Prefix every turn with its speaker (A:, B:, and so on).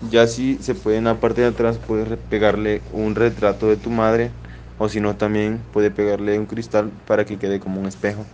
A: Ya si se puede en la parte de atrás, puedes pegarle un retrato de tu madre o si no también puede pegarle un cristal para que quede como un espejo.